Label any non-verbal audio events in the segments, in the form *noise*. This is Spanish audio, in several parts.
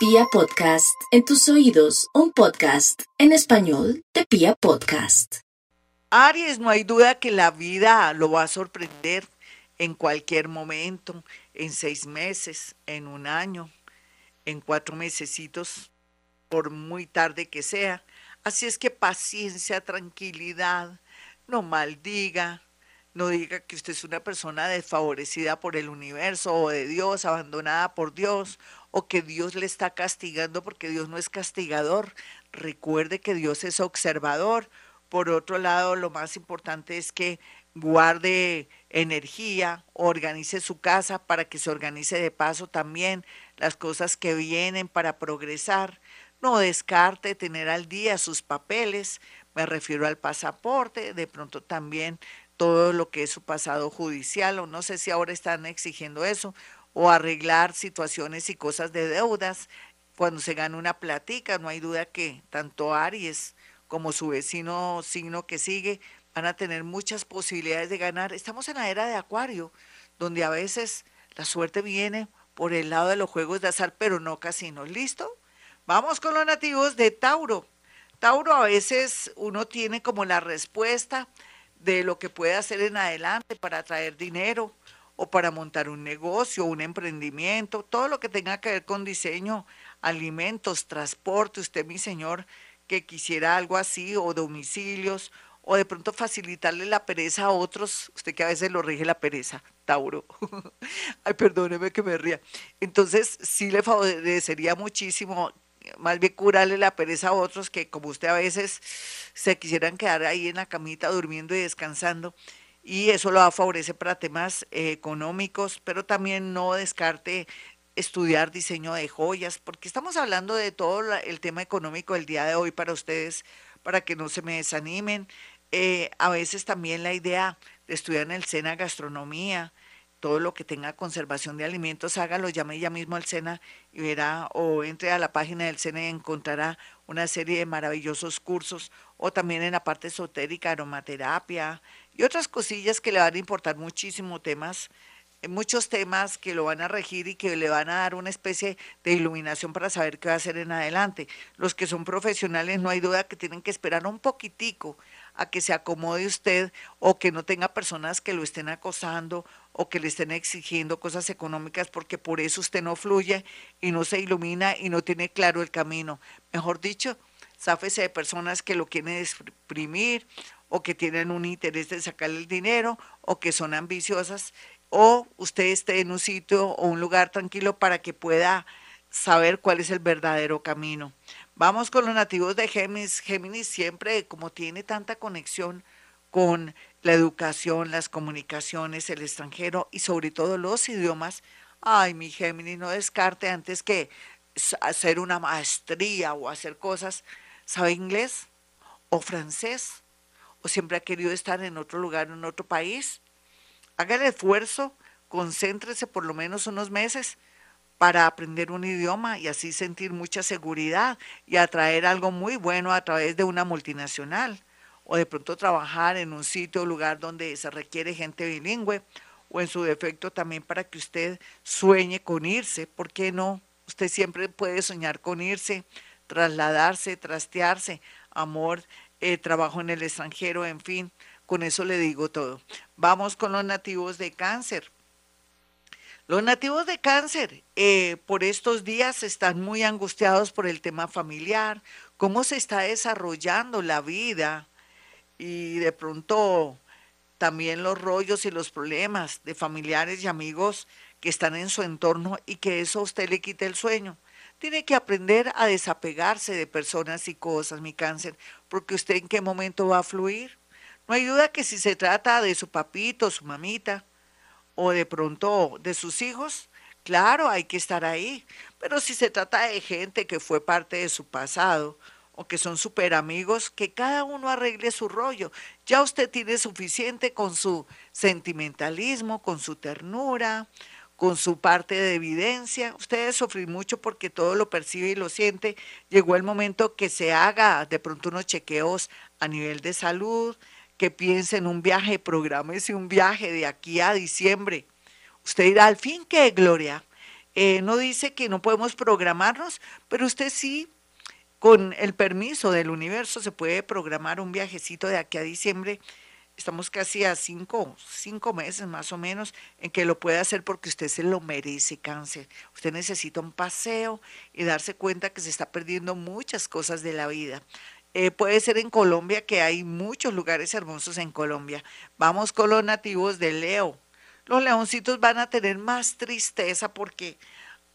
Pia Podcast, en tus oídos, un podcast en español de Pia Podcast. Aries, no hay duda que la vida lo va a sorprender en cualquier momento, en seis meses, en un año, en cuatro mesecitos, por muy tarde que sea. Así es que paciencia, tranquilidad, no maldiga, no diga que usted es una persona desfavorecida por el universo o de Dios, abandonada por Dios, o que Dios le está castigando porque Dios no es castigador. Recuerde que Dios es observador. Por otro lado, lo más importante es que guarde energía, organice su casa para que se organice de paso también las cosas que vienen para progresar. No descarte tener al día sus papeles, me refiero al pasaporte, de pronto también todo lo que es su pasado judicial, o no sé si ahora están exigiendo eso, o arreglar situaciones y cosas de deudas. Cuando se gana una platica, no hay duda que tanto Aries como su vecino signo que sigue van a tener muchas posibilidades de ganar. Estamos en la era de Acuario, donde a veces la suerte viene por el lado de los juegos de azar, pero no casinos. ¿Listo? Vamos con los nativos de Tauro. Tauro a veces uno tiene como la respuesta de lo que puede hacer en adelante para traer dinero o para montar un negocio, un emprendimiento, todo lo que tenga que ver con diseño, alimentos, transporte, usted mi señor que quisiera algo así, o domicilios, o de pronto facilitarle la pereza a otros, usted que a veces lo rige la pereza, Tauro. *laughs* Ay, perdóneme que me ría. Entonces, sí le favorecería muchísimo más bien curarle la pereza a otros que como usted a veces se quisieran quedar ahí en la camita durmiendo y descansando y eso lo va a favorecer para temas eh, económicos, pero también no descarte estudiar diseño de joyas, porque estamos hablando de todo el tema económico del día de hoy para ustedes, para que no se me desanimen. Eh, a veces también la idea de estudiar en el SENA gastronomía, todo lo que tenga conservación de alimentos, hágalo, llame ya mismo al SENA y verá, o entre a la página del SENA y encontrará una serie de maravillosos cursos, o también en la parte esotérica, aromaterapia y otras cosillas que le van a importar muchísimo temas, eh, muchos temas que lo van a regir y que le van a dar una especie de iluminación para saber qué va a hacer en adelante. Los que son profesionales no hay duda que tienen que esperar un poquitico a que se acomode usted o que no tenga personas que lo estén acosando o que le estén exigiendo cosas económicas porque por eso usted no fluye y no se ilumina y no tiene claro el camino. Mejor dicho, sáfese de personas que lo quieren exprimir o que tienen un interés de sacarle el dinero o que son ambiciosas o usted esté en un sitio o un lugar tranquilo para que pueda saber cuál es el verdadero camino. Vamos con los nativos de Géminis. Géminis siempre, como tiene tanta conexión con la educación, las comunicaciones, el extranjero y sobre todo los idiomas, ay, mi Géminis, no descarte antes que hacer una maestría o hacer cosas. ¿Sabe inglés o francés? ¿O siempre ha querido estar en otro lugar, en otro país? Haga el esfuerzo, concéntrese por lo menos unos meses para aprender un idioma y así sentir mucha seguridad y atraer algo muy bueno a través de una multinacional o de pronto trabajar en un sitio o lugar donde se requiere gente bilingüe o en su defecto también para que usted sueñe con irse, ¿por qué no? Usted siempre puede soñar con irse, trasladarse, trastearse, amor, eh, trabajo en el extranjero, en fin, con eso le digo todo. Vamos con los nativos de cáncer. Los nativos de cáncer eh, por estos días están muy angustiados por el tema familiar, cómo se está desarrollando la vida y de pronto también los rollos y los problemas de familiares y amigos que están en su entorno y que eso a usted le quite el sueño. Tiene que aprender a desapegarse de personas y cosas, mi cáncer, porque usted en qué momento va a fluir. No hay duda que si se trata de su papito, su mamita, o de pronto de sus hijos, claro, hay que estar ahí. Pero si se trata de gente que fue parte de su pasado o que son súper amigos, que cada uno arregle su rollo. Ya usted tiene suficiente con su sentimentalismo, con su ternura, con su parte de evidencia. Ustedes sufrir mucho porque todo lo percibe y lo siente. Llegó el momento que se haga de pronto unos chequeos a nivel de salud, que piense en un viaje, prográmese un viaje de aquí a diciembre. Usted dirá, al fin qué, Gloria. eh, no dice que no podemos programarnos, pero usted sí, con el permiso del universo, se puede programar un viajecito de aquí a diciembre. Estamos casi a cinco, cinco meses más o menos en que lo puede hacer porque usted se lo merece, cáncer. Usted necesita un paseo y darse cuenta que se está perdiendo muchas cosas de la vida. Eh, puede ser en Colombia, que hay muchos lugares hermosos en Colombia. Vamos con los nativos de Leo los leoncitos van a tener más tristeza porque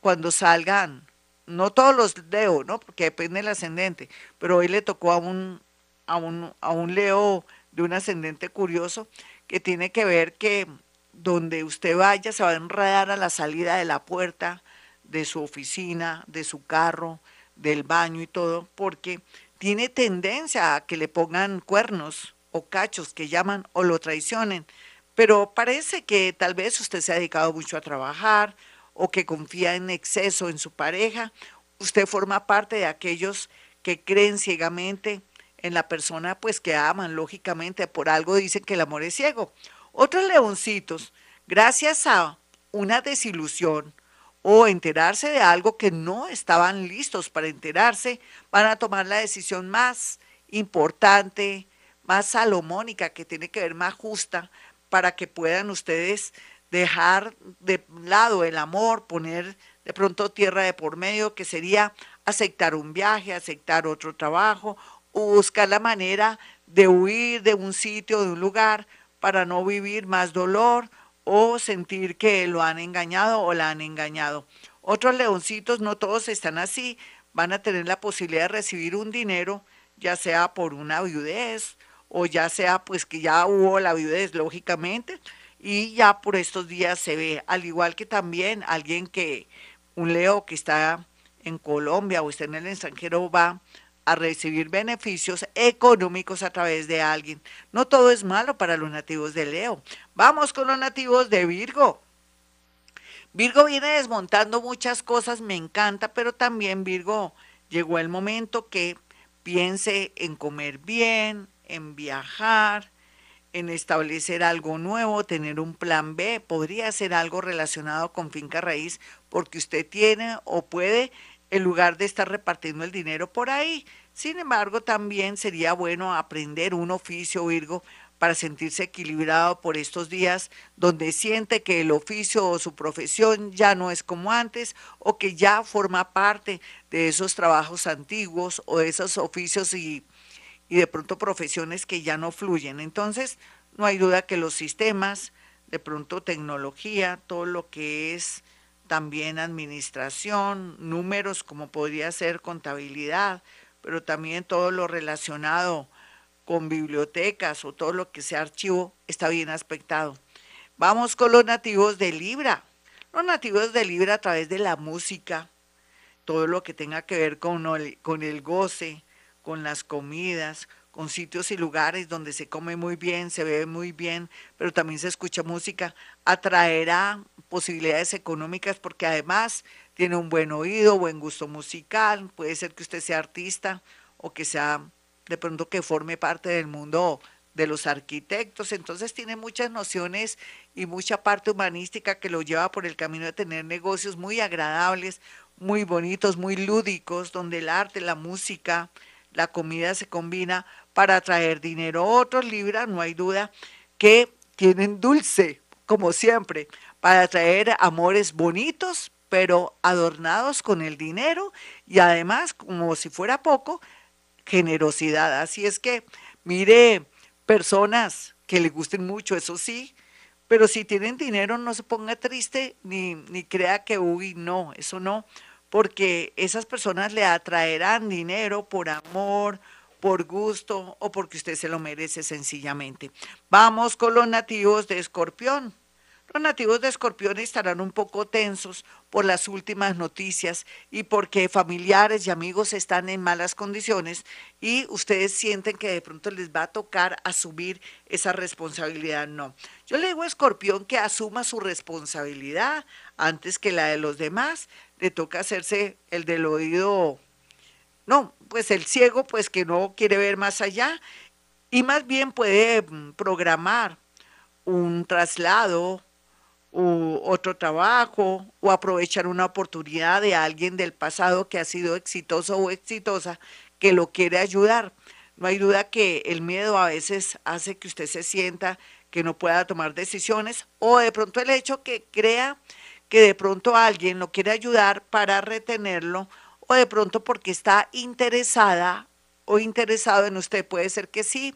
cuando salgan, no todos los leo, ¿no? Porque depende del ascendente, pero hoy le tocó a un, a un, a un leo de un ascendente curioso que tiene que ver que donde usted vaya se va a enredar a la salida de la puerta de su oficina, de su carro, del baño y todo, porque tiene tendencia a que le pongan cuernos o cachos que llaman o lo traicionen pero parece que tal vez usted se ha dedicado mucho a trabajar o que confía en exceso en su pareja. Usted forma parte de aquellos que creen ciegamente en la persona, pues que aman, lógicamente, por algo dicen que el amor es ciego. Otros leoncitos, gracias a una desilusión o enterarse de algo que no estaban listos para enterarse, van a tomar la decisión más importante, más salomónica, que tiene que ver más justa, para que puedan ustedes dejar de lado el amor, poner de pronto tierra de por medio, que sería aceptar un viaje, aceptar otro trabajo, o buscar la manera de huir de un sitio, de un lugar, para no vivir más dolor o sentir que lo han engañado o la han engañado. Otros leoncitos, no todos están así, van a tener la posibilidad de recibir un dinero, ya sea por una viudez o ya sea pues que ya hubo la viudez, lógicamente, y ya por estos días se ve, al igual que también alguien que, un Leo que está en Colombia o está en el extranjero va a recibir beneficios económicos a través de alguien. No todo es malo para los nativos de Leo. Vamos con los nativos de Virgo. Virgo viene desmontando muchas cosas, me encanta, pero también Virgo llegó el momento que piense en comer bien, en viajar, en establecer algo nuevo, tener un plan B, podría ser algo relacionado con finca raíz, porque usted tiene o puede, en lugar de estar repartiendo el dinero por ahí. Sin embargo, también sería bueno aprender un oficio, Virgo, para sentirse equilibrado por estos días donde siente que el oficio o su profesión ya no es como antes o que ya forma parte de esos trabajos antiguos o esos oficios y y de pronto profesiones que ya no fluyen. Entonces, no hay duda que los sistemas, de pronto tecnología, todo lo que es también administración, números como podría ser contabilidad, pero también todo lo relacionado con bibliotecas o todo lo que sea archivo está bien aspectado. Vamos con los nativos de Libra. Los nativos de Libra a través de la música, todo lo que tenga que ver con el, con el goce, con las comidas, con sitios y lugares donde se come muy bien, se bebe muy bien, pero también se escucha música, atraerá posibilidades económicas porque además tiene un buen oído, buen gusto musical, puede ser que usted sea artista o que sea de pronto que forme parte del mundo de los arquitectos, entonces tiene muchas nociones y mucha parte humanística que lo lleva por el camino de tener negocios muy agradables, muy bonitos, muy lúdicos, donde el arte, la música, la comida se combina para traer dinero. Otros Libra, no hay duda, que tienen dulce, como siempre, para traer amores bonitos, pero adornados con el dinero y además, como si fuera poco, generosidad. Así es que, mire, personas que le gusten mucho, eso sí, pero si tienen dinero no se ponga triste ni, ni crea que, uy, no, eso no, porque esas personas le atraerán dinero por amor, por gusto o porque usted se lo merece sencillamente. Vamos con los nativos de Escorpión. Los nativos de Escorpión estarán un poco tensos por las últimas noticias y porque familiares y amigos están en malas condiciones y ustedes sienten que de pronto les va a tocar asumir esa responsabilidad. No, yo le digo a Escorpión que asuma su responsabilidad antes que la de los demás le toca hacerse el del oído, no, pues el ciego, pues que no quiere ver más allá y más bien puede mm, programar un traslado u otro trabajo o aprovechar una oportunidad de alguien del pasado que ha sido exitoso o exitosa que lo quiere ayudar. No hay duda que el miedo a veces hace que usted se sienta que no pueda tomar decisiones o de pronto el hecho que crea que de pronto alguien lo quiere ayudar para retenerlo de pronto porque está interesada o interesado en usted. Puede ser que sí,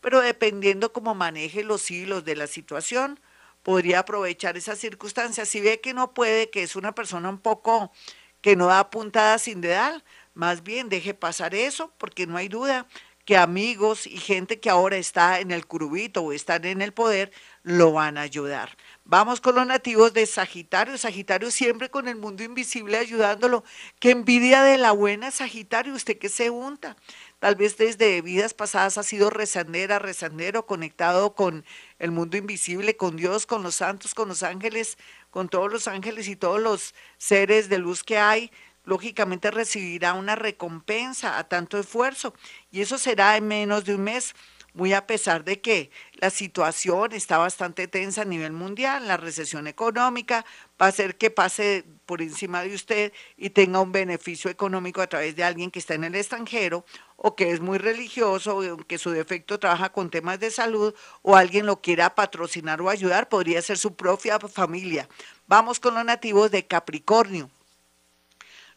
pero dependiendo cómo maneje los hilos de la situación, podría aprovechar esas circunstancias. Si ve que no puede, que es una persona un poco que no da puntada sin dedal, más bien deje pasar eso, porque no hay duda que amigos y gente que ahora está en el curubito o están en el poder lo van a ayudar. Vamos con los nativos de Sagitario. Sagitario siempre con el mundo invisible ayudándolo. Qué envidia de la buena Sagitario, usted que se unta. Tal vez desde vidas pasadas ha sido rezandera, rezandero, conectado con el mundo invisible, con Dios, con los santos, con los ángeles, con todos los ángeles y todos los seres de luz que hay lógicamente recibirá una recompensa a tanto esfuerzo y eso será en menos de un mes, muy a pesar de que la situación está bastante tensa a nivel mundial, la recesión económica va a hacer que pase por encima de usted y tenga un beneficio económico a través de alguien que está en el extranjero o que es muy religioso, o que su defecto trabaja con temas de salud o alguien lo quiera patrocinar o ayudar, podría ser su propia familia. Vamos con los nativos de Capricornio.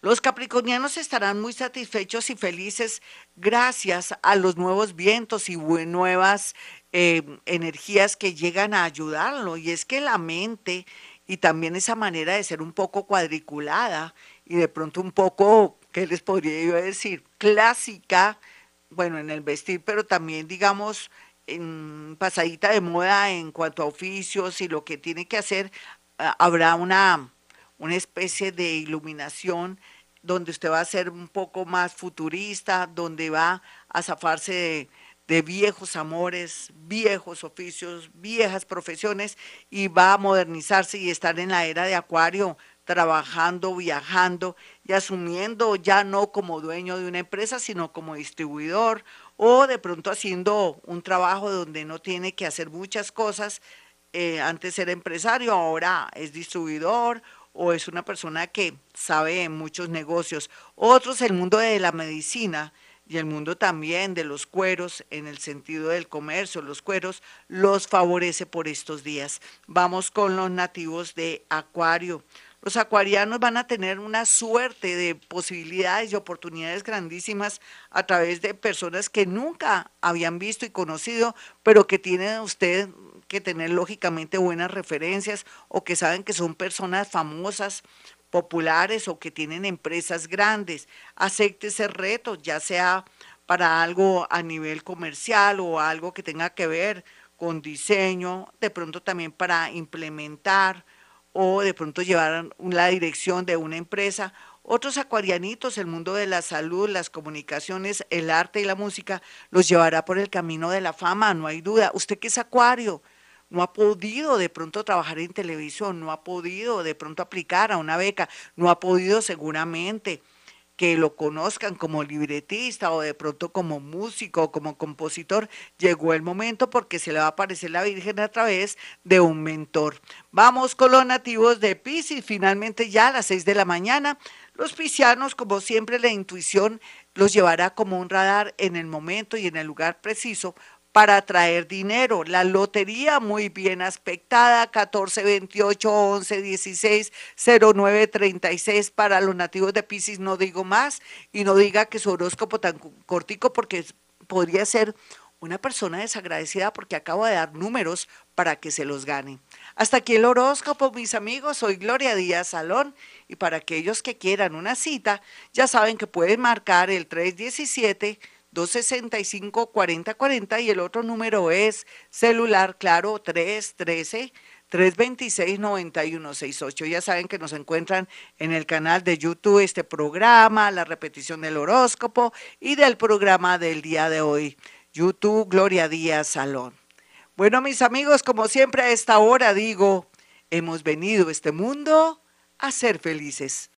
Los capricornianos estarán muy satisfechos y felices gracias a los nuevos vientos y nuevas eh, energías que llegan a ayudarlo. Y es que la mente y también esa manera de ser un poco cuadriculada y de pronto un poco, ¿qué les podría yo decir? Clásica, bueno, en el vestir, pero también digamos en pasadita de moda en cuanto a oficios y lo que tiene que hacer, ah, habrá una, una especie de iluminación donde usted va a ser un poco más futurista, donde va a zafarse de, viejos amores, viejos oficios, viejas profesiones y va a modernizarse y estar en la era de Acuario, trabajando, viajando y asumiendo ya no como dueño de una empresa, sino como distribuidor o de pronto haciendo un trabajo donde no tiene que hacer muchas cosas. Eh, antes era empresario, ahora es distribuidor o es una persona que sabe en muchos negocios. Otros, el mundo de la medicina y el mundo también de los cueros, en el sentido del comercio, los cueros, los favorece por estos días. Vamos con los nativos de Acuario. Los acuarianos van a tener una suerte de posibilidades y oportunidades grandísimas a través de personas que nunca habían visto y conocido, pero que tienen usted que tener lógicamente buenas referencias o que saben que son personas famosas, populares o que tienen empresas grandes. Acepte ese reto, ya sea para algo a nivel comercial o algo que tenga que ver con diseño, de pronto también para implementar o de pronto llevar la dirección de una empresa. Otros acuarianitos, el mundo de la salud, las comunicaciones, el arte y la música, los llevará por el camino de la fama, no hay duda. Usted que es acuario, no ha podido de pronto trabajar en televisión, no ha podido de pronto aplicar a una beca, no ha podido seguramente que lo conozcan como libretista o de pronto como músico o como compositor, llegó el momento porque se le va a aparecer la Virgen a través de un mentor. Vamos con los nativos de Pisces, finalmente ya a las seis de la mañana. Los piscianos, como siempre, la intuición los llevará como un radar en el momento y en el lugar preciso para traer dinero. La lotería muy bien aspectada, 14, 28, 11, 16, 09, 36 para los nativos de Pisces, no digo más y no diga que su horóscopo tan cortico porque podría ser una persona desagradecida porque acabo de dar números para que se los gane. Hasta aquí el horóscopo, mis amigos. Soy Gloria Díaz Salón y para aquellos que quieran una cita, ya saben que pueden marcar el 317 265-4040 y el otro número es celular, claro, 313. 326-9168. Ya saben que nos encuentran en el canal de YouTube este programa, la repetición del horóscopo y del programa del día de hoy. YouTube Gloria Díaz Salón. Bueno, mis amigos, como siempre a esta hora digo, hemos venido a este mundo a ser felices.